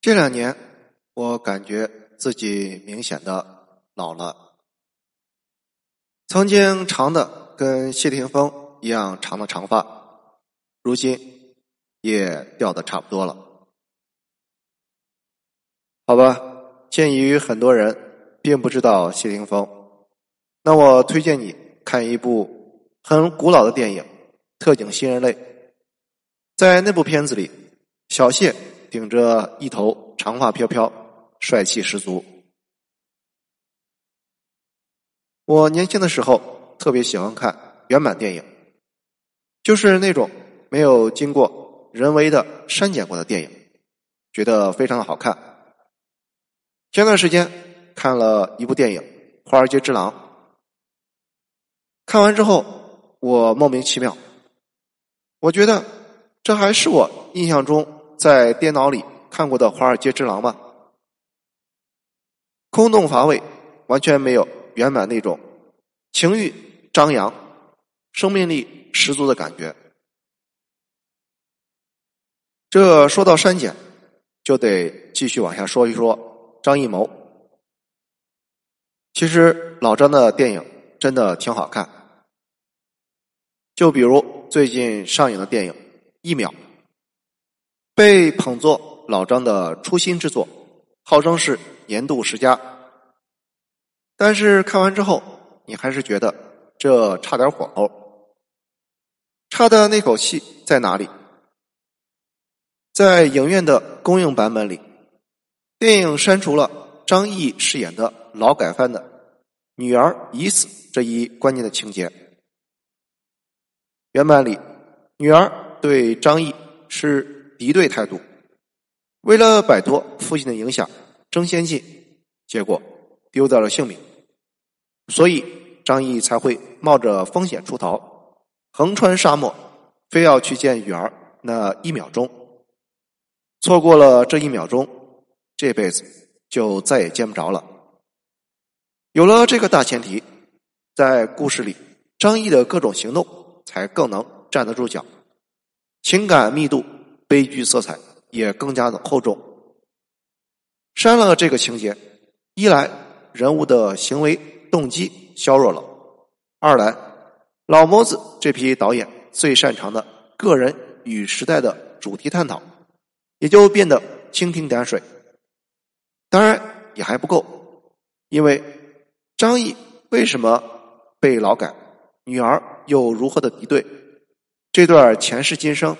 这两年，我感觉自己明显的老了。曾经长的跟谢霆锋一样长的长发，如今也掉的差不多了。好吧，鉴于很多人并不知道谢霆锋，那我推荐你看一部很古老的电影《特警新人类》。在那部片子里，小谢。顶着一头长发飘飘，帅气十足。我年轻的时候特别喜欢看原版电影，就是那种没有经过人为的删减过的电影，觉得非常的好看。前段时间看了一部电影《华尔街之狼》，看完之后我莫名其妙，我觉得这还是我印象中。在电脑里看过的《华尔街之狼》吗？空洞乏味，完全没有原版那种情欲张扬、生命力十足的感觉。这说到删减，就得继续往下说一说张艺谋。其实老张的电影真的挺好看，就比如最近上映的电影《一秒》。被捧作老张的初心之作，号称是年度十佳。但是看完之后，你还是觉得这差点火候。差的那口气在哪里？在影院的公映版本里，电影删除了张译饰演的劳改犯的女儿已死这一关键的情节。原版里，女儿对张译是。敌对态度，为了摆脱父亲的影响，争先进，结果丢掉了性命，所以张毅才会冒着风险出逃，横穿沙漠，非要去见雨儿那一秒钟。错过了这一秒钟，这辈子就再也见不着了。有了这个大前提，在故事里，张毅的各种行动才更能站得住脚，情感密度。悲剧色彩也更加的厚重。删了这个情节，一来人物的行为动机削弱了；二来老谋子这批导演最擅长的个人与时代的主题探讨，也就变得蜻蜓点水。当然也还不够，因为张译为什么被劳改，女儿又如何的敌对，这段前世今生，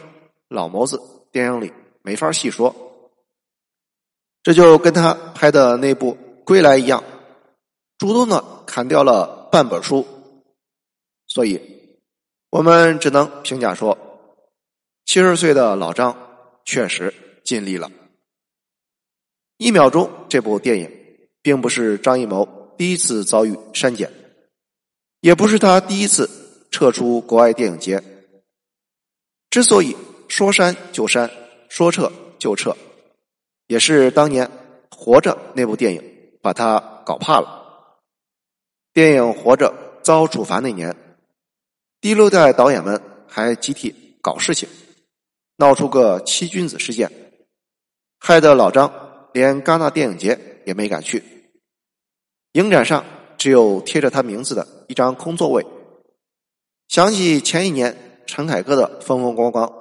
老谋子。电影里没法细说，这就跟他拍的那部《归来》一样，主动的砍掉了半本书，所以我们只能评价说，七十岁的老张确实尽力了。一秒钟这部电影，并不是张艺谋第一次遭遇删减，也不是他第一次撤出国外电影节。之所以。说删就删，说撤就撤，也是当年《活着》那部电影把他搞怕了。电影《活着》遭处罚那年，第六代导演们还集体搞事情，闹出个七君子事件，害得老张连戛纳电影节也没敢去，影展上只有贴着他名字的一张空座位。想起前一年陈凯歌的风风光光。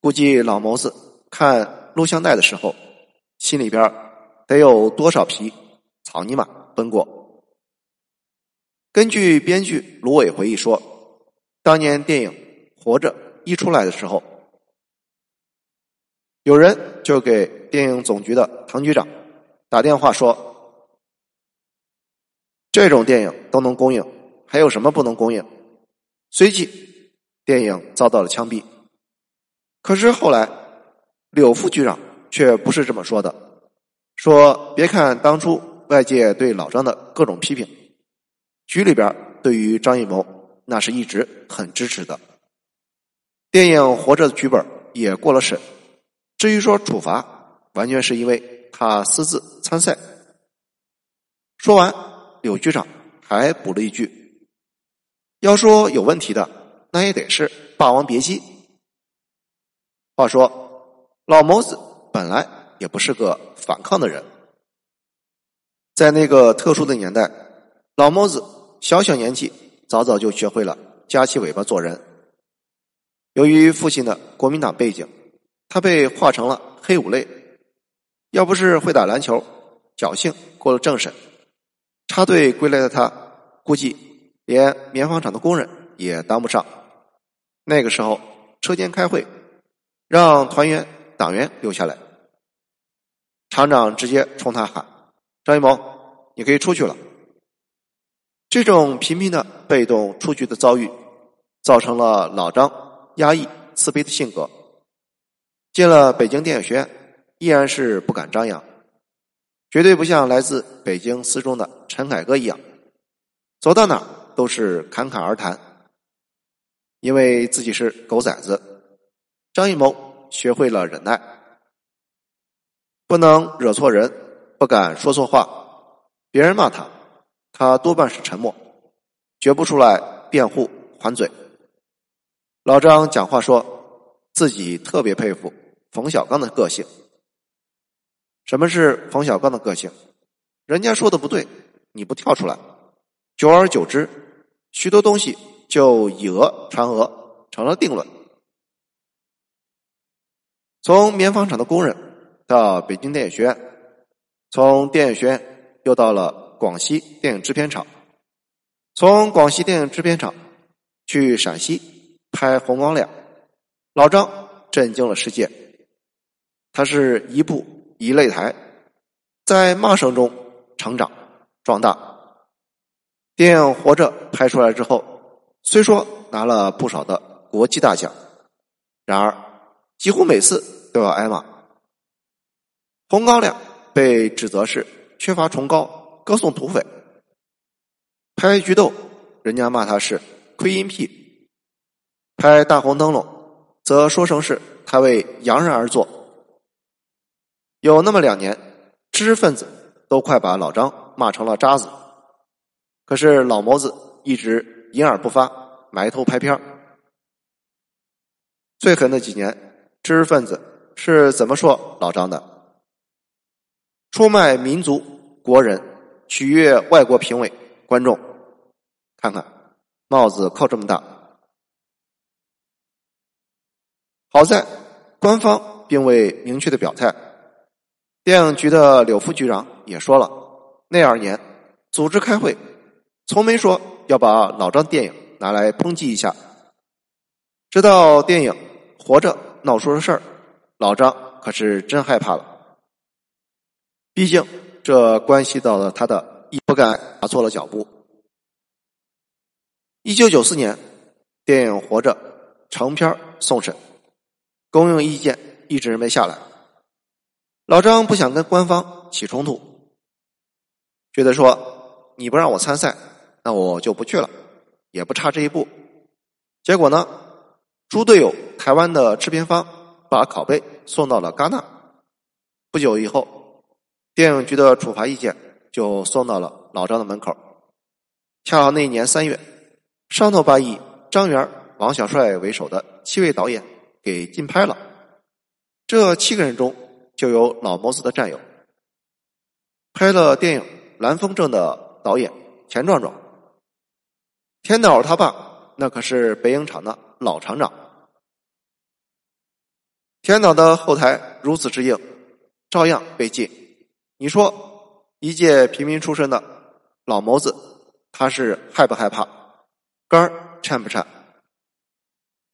估计老谋子看录像带的时候，心里边得有多少匹草泥马奔过。根据编剧芦苇回忆说，当年电影《活着》一出来的时候，有人就给电影总局的唐局长打电话说：“这种电影都能公映，还有什么不能公映？”随即，电影遭到了枪毙。可是后来，柳副局长却不是这么说的。说别看当初外界对老张的各种批评，局里边对于张艺谋那是一直很支持的。电影《活着》的剧本也过了审。至于说处罚，完全是因为他私自参赛。说完，柳局长还补了一句：“要说有问题的，那也得是《霸王别姬》。”话说，老谋子本来也不是个反抗的人。在那个特殊的年代，老谋子小小年纪早早就学会了夹起尾巴做人。由于父亲的国民党背景，他被划成了黑五类。要不是会打篮球，侥幸过了政审，插队归来的他，估计连棉纺厂的工人也当不上。那个时候，车间开会，让团员、党员留下来。厂长直接冲他喊：“张艺谋，你可以出去了。”这种频频的被动出局的遭遇，造成了老张压抑、自卑的性格。进了北京电影学院。依然是不敢张扬，绝对不像来自北京四中的陈凯歌一样，走到哪都是侃侃而谈。因为自己是狗崽子，张艺谋学会了忍耐，不能惹错人，不敢说错话。别人骂他，他多半是沉默，绝不出来辩护还嘴。老张讲话说自己特别佩服冯小刚的个性。什么是冯小刚的个性？人家说的不对，你不跳出来，久而久之，许多东西就以讹传讹，成了定论。从棉纺厂的工人到北京电影学院，从电影学院又到了广西电影制片厂，从广西电影制片厂去陕西拍《红光亮》，老张震惊了世界。他是一部。一擂台，在骂声中成长壮大。电影《活着》拍出来之后，虽说拿了不少的国际大奖，然而几乎每次都要挨骂。红高粱被指责是缺乏崇高，歌颂土匪；拍《菊豆》，人家骂他是亏阴屁；拍《大红灯笼》，则说成是他为洋人而做。有那么两年，知识分子都快把老张骂成了渣子，可是老谋子一直隐而不发，埋头拍片最狠的几年，知识分子是怎么说老张的？出卖民族国人，取悦外国评委观众，看看帽子扣这么大。好在官方并未明确的表态。电影局的柳副局长也说了，那二年组织开会，从没说要把老张电影拿来抨击一下。直到电影《活着》闹出了事儿，老张可是真害怕了。毕竟这关系到了他的，一不敢踏错了脚步。一九九四年，电影《活着》成片送审，公映意见一直没下来。老张不想跟官方起冲突，觉得说你不让我参赛，那我就不去了，也不差这一步。结果呢，猪队友台湾的制片方把拷贝送到了戛纳。不久以后，电影局的处罚意见就送到了老张的门口。恰好那年三月，上头把以张元、王小帅为首的七位导演给禁拍了。这七个人中。就有老谋子的战友，拍了电影《蓝风筝》的导演钱壮壮，田导他爸那可是北影厂的老厂长。田导的后台如此之硬，照样被禁。你说一介平民出身的老谋子，他是害不害怕？肝颤不颤？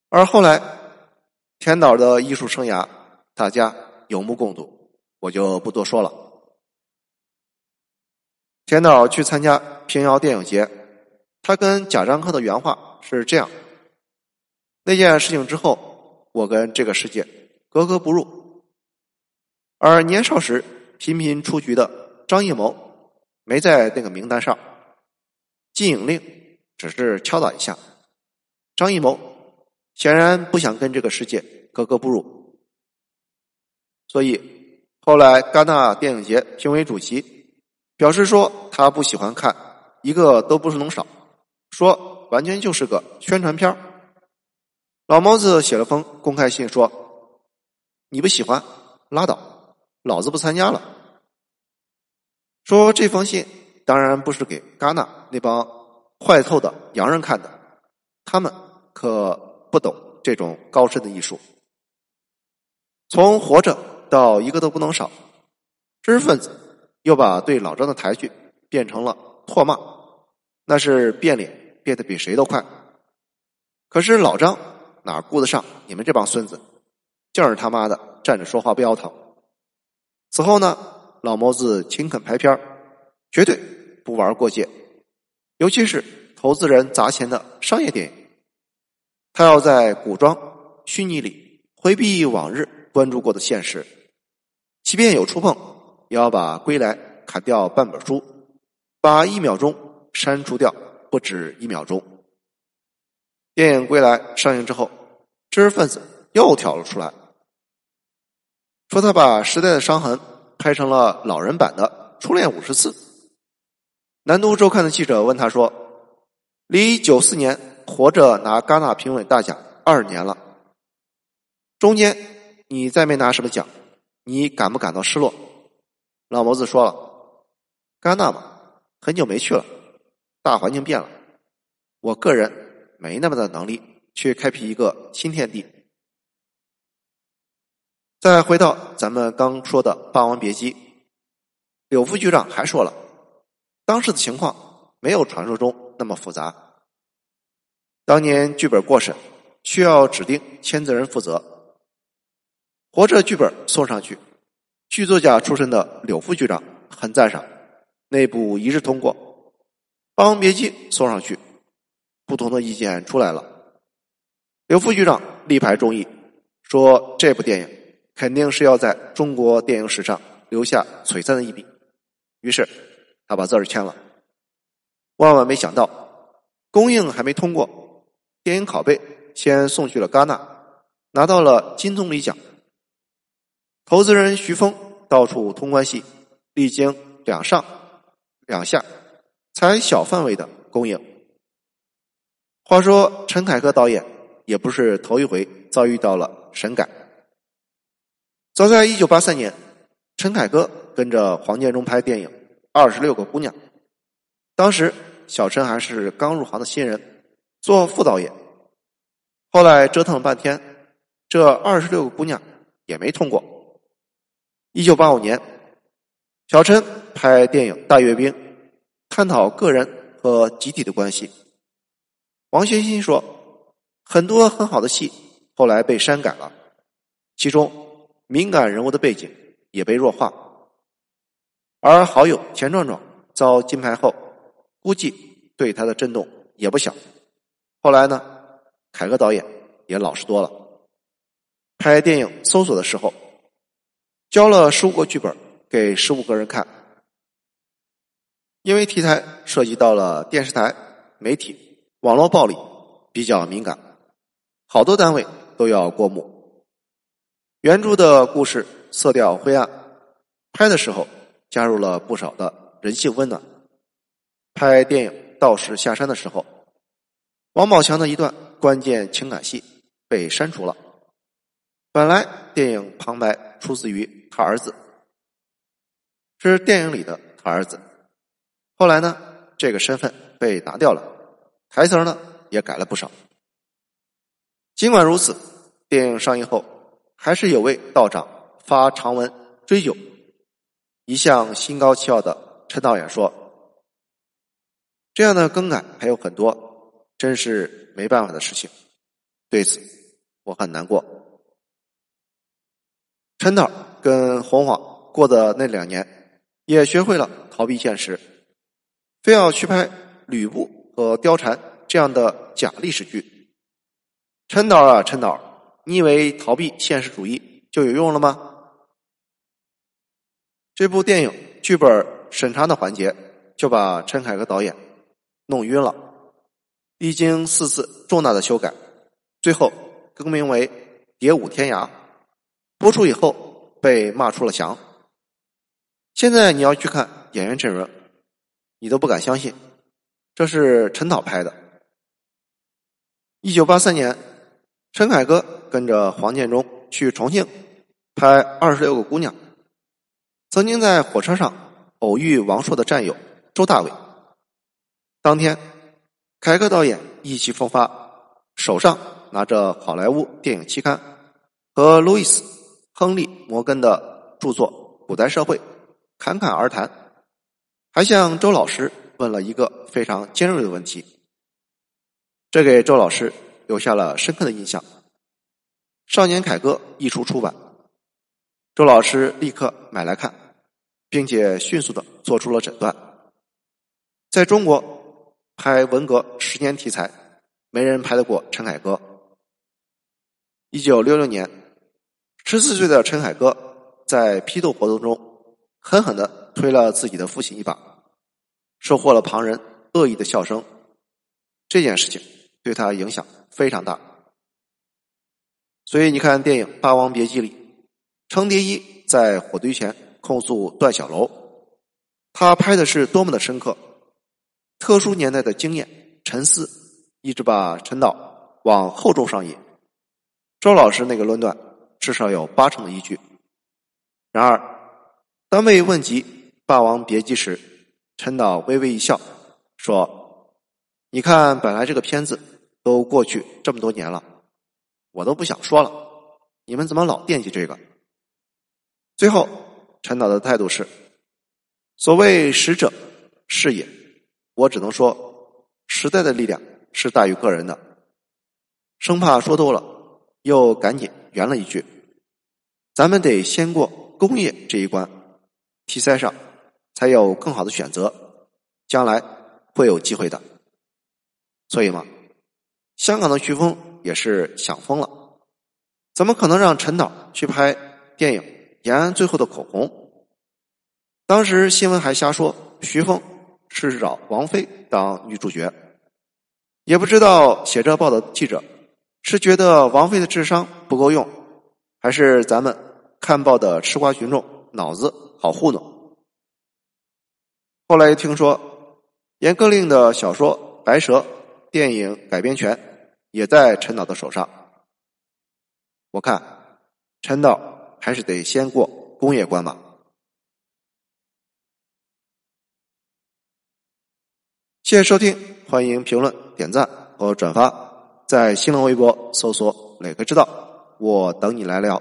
而后来田导的艺术生涯，大家。有目共睹，我就不多说了。田导去参加平遥电影节，他跟贾樟柯的原话是这样：那件事情之后，我跟这个世界格格不入。而年少时频频出局的张艺谋，没在那个名单上。禁影令只是敲打一下，张艺谋显然不想跟这个世界格格不入。所以后来戛纳电影节评委主席表示说，他不喜欢看，一个都不是能少，说完全就是个宣传片老毛子写了封公开信说：“你不喜欢拉倒，老子不参加了。说这封信当然不是给戛纳那帮坏透的洋人看的，他们可不懂这种高深的艺术。从活着到一个都不能少，知识分子又把对老张的抬举变成了唾骂，那是变脸变得比谁都快。可是老张哪顾得上你们这帮孙子，就是他妈的站着说话不腰疼。此后呢，老谋子勤恳拍片绝对不玩过界，尤其是投资人砸钱的商业电影，他要在古装虚拟里回避往日。关注过的现实，即便有触碰，也要把《归来》砍掉半本书，把一秒钟删除掉不止一秒钟。电影《归来》上映之后，知识分子又跳了出来，说他把时代的伤痕拍成了老人版的《初恋五十次》。南都周刊的记者问他说：“离九四年活着拿戛纳评委大奖二年了，中间？”你再没拿什么奖，你感不感到失落？老谋子说了，戛纳嘛，很久没去了，大环境变了，我个人没那么的能力去开辟一个新天地。再回到咱们刚说的《霸王别姬》，柳副局长还说了，当时的情况没有传说中那么复杂。当年剧本过审，需要指定签字人负责。活着剧本送上去，剧作家出身的柳副局长很赞赏，内部一致通过。《霸王别姬》送上去，不同的意见出来了。柳副局长力排众议，说这部电影肯定是要在中国电影史上留下璀璨的一笔。于是他把字儿签了。万万没想到，公映还没通过，电影拷贝先送去了戛纳，拿到了金棕榈奖。投资人徐峰到处通关系，历经两上两下，才小范围的公映。话说陈凯歌导演也不是头一回遭遇到了审改。早在一九八三年，陈凯歌跟着黄建中拍电影《二十六个姑娘》，当时小陈还是刚入行的新人，做副导演。后来折腾了半天，这二十六个姑娘也没通过。一九八五年，小陈拍电影《大阅兵》，探讨个人和集体的关系。王学新说，很多很好的戏后来被删改了，其中敏感人物的背景也被弱化。而好友钱壮壮遭金牌后，估计对他的震动也不小。后来呢，凯歌导演也老实多了，拍电影《搜索》的时候。交了十五个剧本给十五个人看，因为题材涉及到了电视台、媒体、网络暴力，比较敏感，好多单位都要过目。原著的故事色调灰暗，拍的时候加入了不少的人性温暖。拍电影《道士下山》的时候，王宝强的一段关键情感戏被删除了。本来电影旁白出自于。他儿子是电影里的他儿子，后来呢，这个身份被拿掉了，台词呢也改了不少。尽管如此，电影上映后，还是有位道长发长文追究。一向心高气傲的陈导演说：“这样的更改还有很多，真是没办法的事情。对此，我很难过。”陈导。跟洪晃过的那两年，也学会了逃避现实，非要去拍吕布和貂蝉这样的假历史剧。陈导啊，陈导，你以为逃避现实主义就有用了吗？这部电影剧本审查的环节就把陈凯歌导演弄晕了，历经四次重大的修改，最后更名为《蝶舞天涯》，播出以后。被骂出了墙。现在你要去看演员阵容，你都不敢相信，这是陈导拍的。一九八三年，陈凯歌跟着黄建中去重庆拍《二十六个姑娘》，曾经在火车上偶遇王朔的战友周大伟。当天，凯歌导演意气风发，手上拿着好莱坞电影期刊和路易斯·亨利·摩根的著作《古代社会》，侃侃而谈，还向周老师问了一个非常尖锐的问题，这给周老师留下了深刻的印象。《少年凯歌》一出出版。周老师立刻买来看，并且迅速的做出了诊断。在中国拍文革十年题材，没人拍得过陈凯歌。一九六六年，十四岁的陈凯歌在批斗活动中狠狠的推了自己的父亲一把，收获了旁人恶意的笑声。这件事情对他影响非常大，所以你看电影《霸王别姬》里。程蝶衣在火堆前控诉段小楼，他拍的是多么的深刻。特殊年代的经验沉思，一直把陈导往厚重上引。周老师那个论断至少有八成的依据。然而，当被问及《霸王别姬》时，陈导微微一笑，说：“你看，本来这个片子都过去这么多年了，我都不想说了，你们怎么老惦记这个？”最后，陈导的态度是：所谓使者是也，我只能说，时代的力量是大于个人的。生怕说多了，又赶紧圆了一句：咱们得先过工业这一关，题材上才有更好的选择，将来会有机会的。所以嘛，香港的徐峰也是想疯了，怎么可能让陈导去拍电影？延安最后的口红，当时新闻还瞎说徐峰是找王菲当女主角，也不知道写这报的记者是觉得王菲的智商不够用，还是咱们看报的吃瓜群众脑子好糊弄。后来听说严歌苓的小说《白蛇》电影改编权也在陈导的手上，我看陈导。还是得先过工业关吧。谢谢收听，欢迎评论、点赞和转发，在新浪微博搜索“磊哥知道”，我等你来聊。